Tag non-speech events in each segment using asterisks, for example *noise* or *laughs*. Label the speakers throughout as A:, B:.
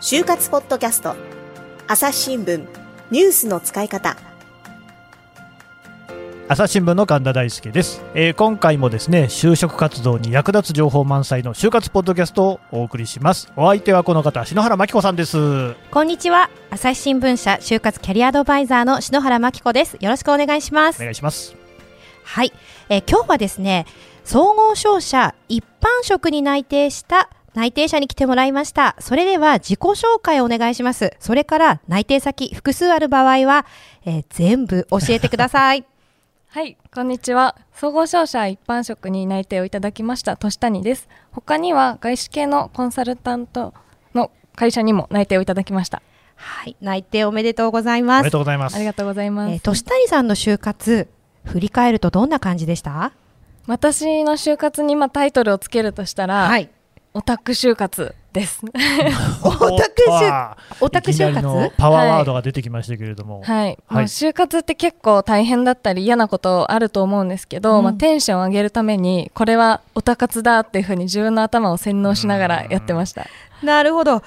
A: 就活ポッドキャスト朝日新聞ニュースの使い方。
B: 朝日新聞の神田大輔です、えー今回もですね就職活動に役立つ情報満載の就活ポッドキャストをお送りします。お相手はこの方篠原真紀子さんです。
C: こんにちは。朝日新聞社就活キャリアアドバイザーの篠原真紀子です。よろしくお願いします。
B: お願いします。
C: はい、えー今日はですね総合商社一般職に内定した内定者に来てもらいましたそれでは自己紹介をお願いしますそれから内定先複数ある場合は、えー全部教えてください *laughs*
D: はい、こんにちは。総合商社一般職に内定をいただきました、年谷です。他には外資系のコンサルタントの会社にも内定をいただきました。
C: はい内定おめでとうございます
B: おめでとうございます
D: ありがとうございます。
C: えー、年谷さんの就活振り返るとどんな感じでした？
D: 私の就活に今タイトルをつけるとしたら、
C: はい
D: オタク就活です。
C: オタク就オタク就活
B: のパワーワードが出てきましたけれども、
D: はい、
B: はい
D: もう就活って結構大変だったり嫌なことあると思うんですけど、
C: うん
D: まあ、テンションを上げるためにこれはオタ活だっていうふうに自分の頭を洗脳しながらやってました。
C: なるほど。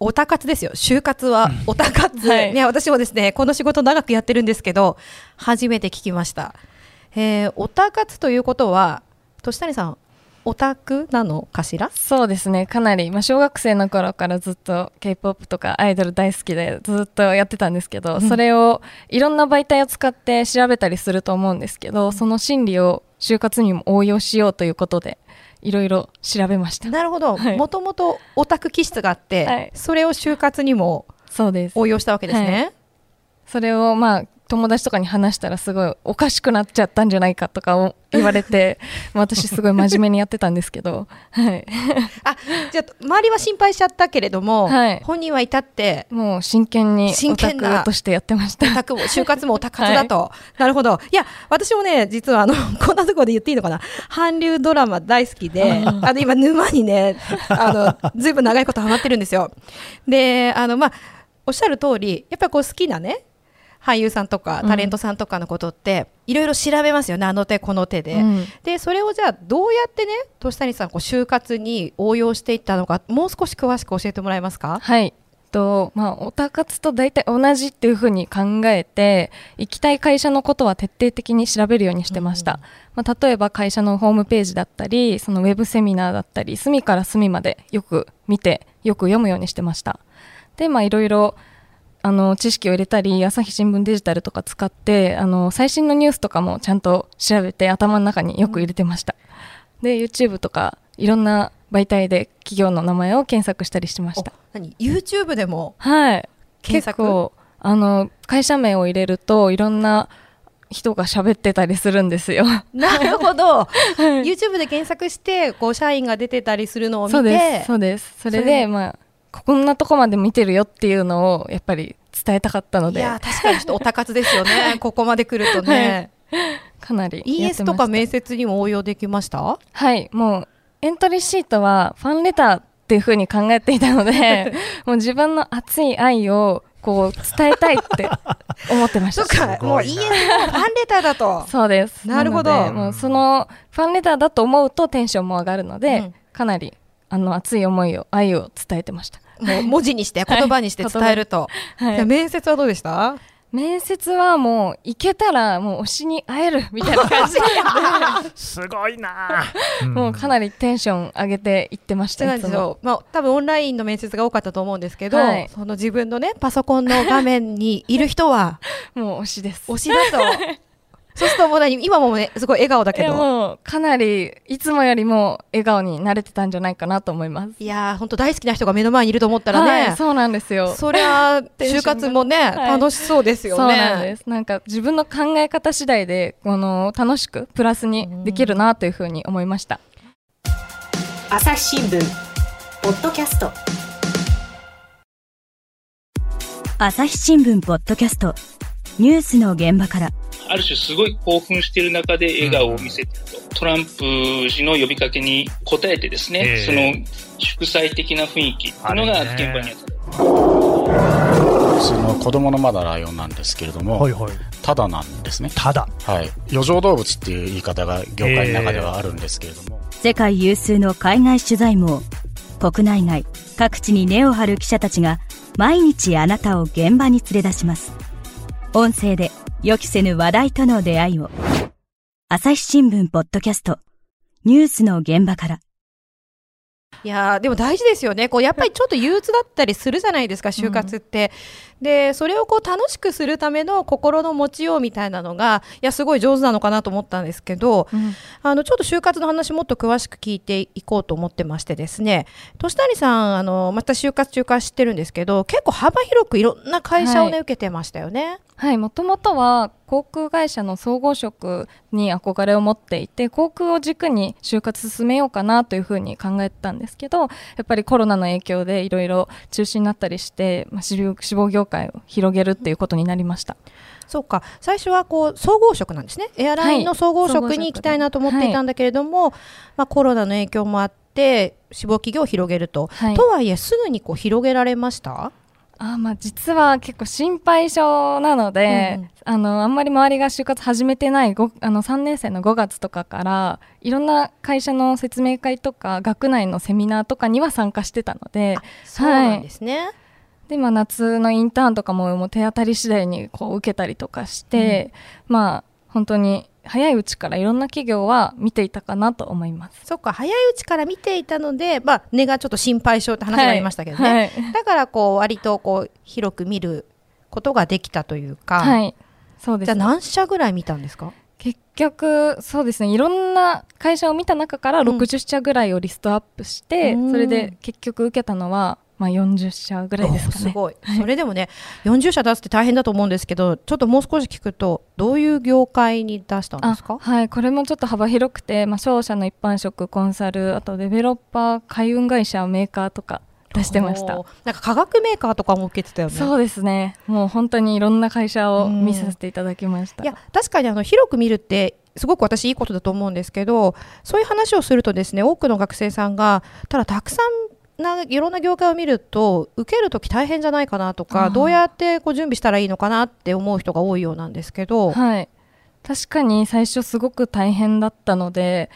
C: オタ活ですよ。就活はオタ活。
D: はい
C: ね、私もですね、この仕事長くやってるんですけど、初めて聞きました。えー、オタ活ということは、年谷さん、オタクなのかしら？
D: そうですね。かなり、まあ、小学生の頃からずっと k p o p とかアイドル大好きでずっとやってたんですけど、
C: うん。
D: それをいろんな媒体を使って調べたりすると思うんですけど、その心理を就活にも応用しようということでいろいろ調べました。
C: なるほど。
D: はい。
C: もともとオタク気質があって、
D: はい。
C: それを就活にも
D: そうです。
C: 応用したわけですね。
D: それをまあ友達とかに話したらすごいおかしくなっちゃったんじゃないかとかを言われてまあ *laughs* 私すごい真面目にやってたんですけど、はい、
C: あ、じゃあ、周りは心配しちゃったけれども、
D: はい
C: 本人は至って、
D: もう真剣にオタクとしてやってました
C: オタクも、就活もオタ活だと。*laughs* なるほど。いや、私もね、実はあの、*laughs* こんなところで言っていいのかな。韓流ドラマ大好きで、あの、今、沼にね、あの、ずいぶん長いことハマってるんですよ。で、あの、まあ、おっしゃる通り、やっぱりこう好きなね、俳優さんとかタレントさんとかのことって、いろいろ調べますよね、あの手この手で。
D: うん。
C: で、それをじゃあ、どうやってね、年谷さん、こう就活に応用していったのか、もう少し詳しく教えてもらえますか？
D: はい。とまあ、オタ活と大体同じっていうふうに考えて行きたい会社のことは徹底的に調べるようにしてました、まあ、例えば会社のホームページだったりそのウェブセミナーだったり隅から隅までよく見てよく読むようにしてました。でまあいろいろあの知識を入れたり朝日新聞デジタルとか使ってあの最新のニュースとかもちゃんと調べて頭の中によく入れてました、で YouTube とかいろんな媒体で企業の名前を検索したりしてました。
C: お何？YouTube でも
D: はい。
C: 検索？
D: 結構あの会社名を入れるといろんな人が喋ってたりするんですよ。
C: なるほど、*laughs* YouTube で検索してこう社員が出てたりするのを見て。
D: そうですそうです。それ
C: で？
D: まあこんなとこまで見てるよっていうのをやっぱり伝えたかったので。
C: いや確かにちょっとおたかつですよね。*laughs* ここまで来るとね、
D: かなり
C: ES とか面接にも応用できました？
D: はい。もうエントリーシートはファンレターっていうふうに考えていたので *laughs* もう自分の熱い愛をこう伝えたいって思ってまし
C: そ
D: た
C: っか。もう ES もファンレターだと。
D: そうです。
C: なるほど。
D: もうそのファンレターだと思うとテンションも上がるので、
C: うん。
D: かなりあの熱い思いを愛を伝えてました。
C: もう文字にして言葉にして伝えると、
D: はい。
C: じゃあ面接はどうでした？
D: 面接はもう行けたらもう推しに会えるみたいな感じ。*laughs* *laughs*
B: すごいな、
D: で、もうかなりテンション上げていってまし
C: そう
D: た。いつも。
C: なんですよ、まあ、多分オンラインの面接が多かったと思うんですけど、
D: はい。
C: その自分のねパソコンの画面にいる人は *laughs*
D: もう推しです。
C: 推しだとそうするともう何今もねすごい笑顔だけど
D: もうかなりいつもよりも笑顔に慣れてたんじゃないかなと思います。
C: いやー本当大好きな人が目の前にいると思ったらね、
D: はい、そうなんですよ。
C: そりゃ就活もね、*laughs*
D: はい
C: 楽しそうですよね。
D: そうなんです。なんか自分の考え方次第で、この楽しくプラスにできるなというふうに思いました。
A: 朝日新聞ポッドキャスト
E: 朝日新聞ポッドキャストニュースの現場から
F: ある種すごい興奮している中で笑顔を見せてると、トランプ氏の呼びかけに応えてですね、
B: ええ
F: その祝祭的な雰囲気っていうのが現場にあった。
G: その子供のまだライオンなんですけれども、
B: はいはい。
G: ただなんですね。
B: ただ。
G: はい。余剰動物っていう言い方が業界の中ではあるんですけれども、
E: 世界有数の海外取材網国内外各地に根を張る記者たちが毎日あなたを現場に連れ出します音声で予期せぬ話題との出会いを。朝日新聞ポッドキャスト。ニュースの現場から。
C: いやーでも大事ですよね。こうやっぱりちょっと憂鬱だったりするじゃないですか就活って、でそれをこう楽しくするための心の持ちようみたいなのがいやすごい上手なのかなと思ったんですけど、あのちょっと就活の話もっと詳しく聞いていこうと思ってましてですね。年谷さんあのまた就活中から知ってるんですけど結構幅広くいろんな会社をね、
D: はい。
C: 受けてましたよね。
D: はい、もともとは航空会社の総合職に憧れを持っていて航空を軸に就活進めようかなというふうに考えてたんですけどやっぱりコロナの影響でいろいろ中止になったりして、まあ、志望志望業界を広げるっていうことになりました。
C: そうか。最初はこう総合職なんですね。エアラインの総合職に行きたいなと思っていたんだけれども、まあ、コロナの影響もあって志望企業を広げると、
D: はい。
C: とはいえすぐにこう広げられました？
D: あーまあ実は結構心配性なので、
C: うんうん。
D: あのあんまり周りが就活始めてないごあの3年生の5月とかからいろんな会社の説明会とか学内のセミナーとかには参加してたので
C: そうなんですね、
D: で、まあ、夏のインターンとかももう手当たり次第にこう受けたりとかして、まあ本当に早いうちからいろんな企業は見ていたかなと思います。
C: そっか早いうちから見ていたので、まあ、根がちょっと心配性って話がありましたけどね、
D: はい。
C: だからこう割とこう広く見ることができたというか、
D: はい、そうです
C: じゃあ何社ぐらい見たんですか？
D: 結局そうですね。いろんな会社を見た中から
C: うん。
D: 60社ぐらいをリストアップして、
C: うん。
D: それで結局受けたのは、まあ、40社ぐらいですかね。
C: すごい、それでもね40社出すって大変だと思うんですけどちょっともう少し聞くとどういう業界に出したんですか？
D: あはい。これもちょっと幅広くて、まあ、商社の一般職コンサルあとデベロッパー海運会社メーカーとか出してました。
C: なんか化学メーカーとかも受けてたよね。
D: そうですね。もう本当にいろんな会社を
C: うん。
D: 見させていただきました、
C: いや確かにあの広く見るってすごく私いいことだと思うんですけどそういう話をするとですね多くの学生さんがただたくさんないろんな業界を見ると受けるとき大変じゃないかなとかどうやってこう準備したらいいのかなって思う人が多いようなんですけど、
D: はい。確かに最初すごく大変だったので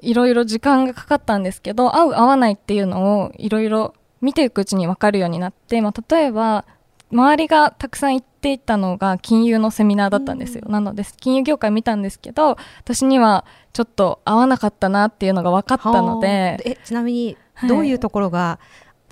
D: いろいろ時間がかかったんですけど合う合わないっていうのをいろいろ見ていくうちに分かるようになって、まあ、例えば周りがたくさん行っていたのが金融のセミナーだったんですよ、なので金融業界見たんですけど私にはちょっと合わなかったなっていうのが分かったの
C: は
D: で
C: あ。えちなみに
D: はい。
C: どういうところが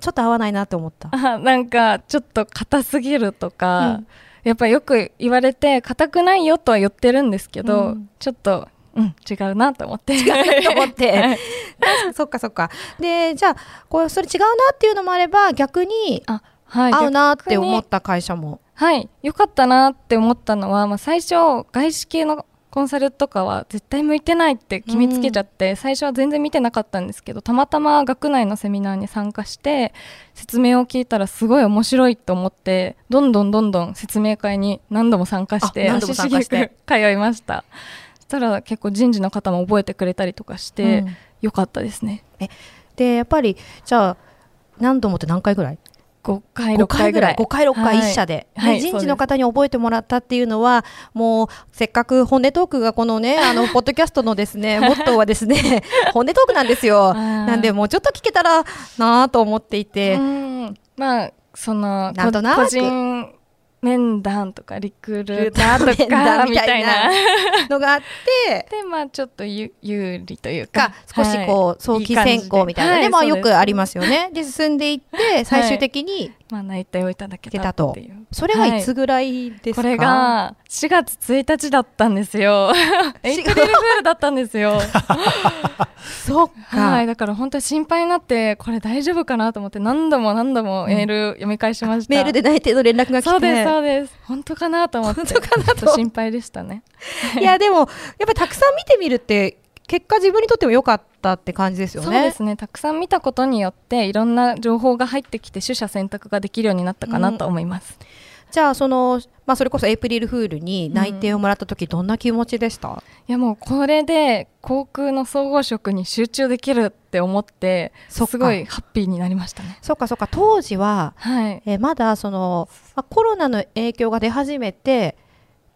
C: ちょっと合わないなって思った、
D: あなんかちょっと硬すぎるとか、
C: うん。
D: やっぱよく言われて硬くないよとは言ってるんですけど、
C: うん。
D: ちょっと、うん、違うなと思って。
C: 違うなと思って。*laughs*
D: はい。*laughs*
C: そっかそっか。でじゃあこうそれ違うなっていうのもあれば逆に
D: あはい
C: 合うなって思った会社も。
D: はい良かったなって思ったのは、まあ、最初外資系のコンサルとかは絶対向いてないって決めつけちゃって、最初は全然見てなかったんですけどたまたま学内のセミナーに参加して説明を聞いたらすごい面白いと思ってどんどんどんどん説明会に何度も参加して足しげく通いました。そしたら結構人事の方も覚えてくれたりとかして、
C: うん。
D: よかったですね。
C: でやっぱりじゃあ何度もって何回ぐらい？
D: 5回
C: 5
D: 6回ぐらい。
C: 5回6回
D: はい。
C: 1社で,で、
D: はい
C: 人事の方に覚えてもらったっていうのはもうせっかく本音トークがこのね *laughs* あのポッドキャストのですね *laughs* モットーはですね本音トークなんですよ。なんでもうちょっと聞けたらなと思っていて、
D: うん。まあその
C: なんとなく。
D: こ個人面談とかリクルー
C: ター
D: とか
C: みたいな。
D: みたいな。
C: のがあって。
D: でまあちょっとゆ有利というか。
C: か少しこう、早期選考みたいな。ね、まあよくありますすよね。で進んでいって最終的に
D: まあ内定をいただけたっていう。
C: それはいつぐらいですか、
D: これが4月1日だったんですよ。*laughs* エイプリルフールだったんですよ。
C: そっか、
D: はい。だから本当に心配になってこれ大丈夫かなと思って何度も何度もメール読み返しました、
C: メールで内定の連絡が来て。
D: そうですそうです。本当かなと思って。
C: 本当かなと
D: 心配でしたね。
C: いやでもやっぱりたくさん見てみるって結果自分にとっても良かったって感じですよね。
D: そうですね。たくさん見たことによっていろんな情報が入ってきて取捨選択ができるようになったかなと思います、
C: じゃあその、まあ、それこそエイプリルフールに内定をもらった時どんな気持ちでした、
D: いやもうこれで航空の総合職に集中できるって思ってすごいハッピーになりましたね。
C: そっかそっか。当時は、
D: はい。
C: えーまだその、まあ、コロナの影響が出始めて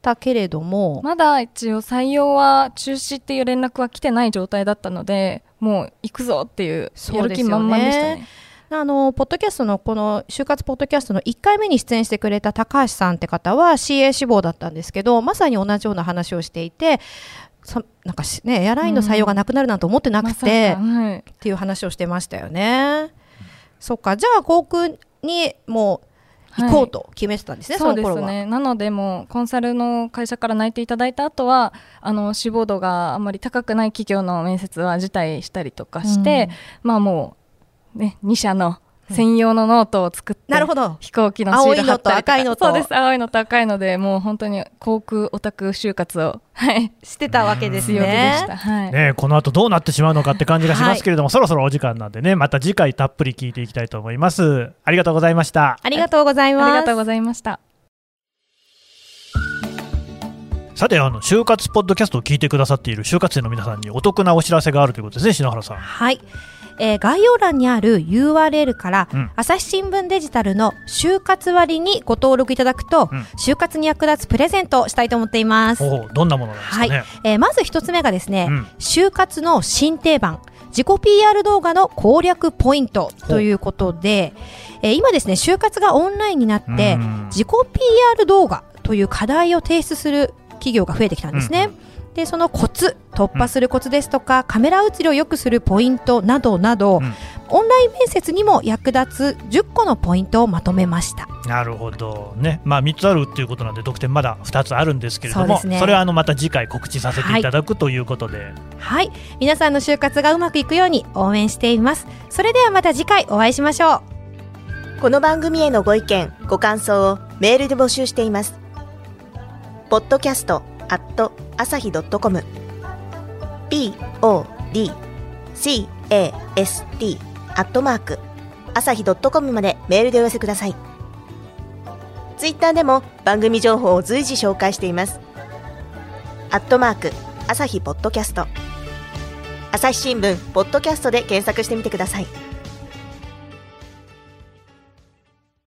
C: たけれども、
D: まだ一応採用は中止っていう連絡は来てない状態だったのでもう行くぞっていうやる気満々でしたね。
C: あのポッドキャストのこの就活ポッドキャストの1回目に出演してくれた高橋さんって方は CA 志望だったんですけどまさに同じような話をしていてそなんかしねエアラインの採用がなくなるなんて思ってなくて、
D: まさかはい。
C: っていう話をしてましたよね。そっか。じゃあ航空にもう行こうと決めてたんですね、
D: そうで
C: その頃は。
D: すねなのでもうコンサルの会社から内定いただいた後はあの志望度があんまり高くない企業の面接は辞退したりとかして、まあもうね2社の専用のノートを作って、
C: なるほど。
D: 飛行機のシール貼ったりとか。
C: 青いのと赤いのと。
D: そうです青いのと赤いのでもう本当に航空オタク就活をはい。
C: してたわけですね。
D: し。た。はい、
B: ね、この後どうなってしまうのかって感じがしますけれども、そろそろお時間なんでねまた次回たっぷり聞いていきたいと思います。ありがとうございました。
C: ありがとうございます。
D: ありがとうございました。
B: さてあの就活ポッドキャストを聞いてくださっている就活生の皆さんにお得なお知らせがあるということですね篠原さん。
C: はい。えー概要欄にある URL から、
B: うん。
C: 朝日新聞デジタルの就活割にご登録いただくと、
B: うん。
C: 就活に役立つプレゼントをしたいと思っています。
B: どんなものなんですか
C: はい。
B: ね、。
C: えーまず一つ目がですね、
B: うん。
C: 就活の新定番、自己 PR 動画の攻略ポイントということで、えー今ですね、就活がオンラインになって
B: うん、
C: 自己 PR 動画という課題を提出する企業が増えてきたんですね。で、そのコツ、突破するコツですとか、カメラ映りを良くするポイントなどなど、
B: うん
C: オンライン面接にも役立つ10個のポイントをまとめました。
B: なるほどね、まあ、3つあるっていうことなんで得点まだ2つあるんですけれども
C: そね
B: れはあのまた次回告知させていただくということで、
C: はい。皆さんの就活がうまくいくように応援しています。それではまた次回お会いしましょう。
A: この番組へのご意見、ご感想をメールで募集しています。podcast at 朝日 .com podcast アットマーク朝日 .com までメールでお寄せください。ツイッターでも番組情報を随時紹介しています。アットマーク朝日ポッドキャスト朝日新聞ポッドキャストで検索してみてください。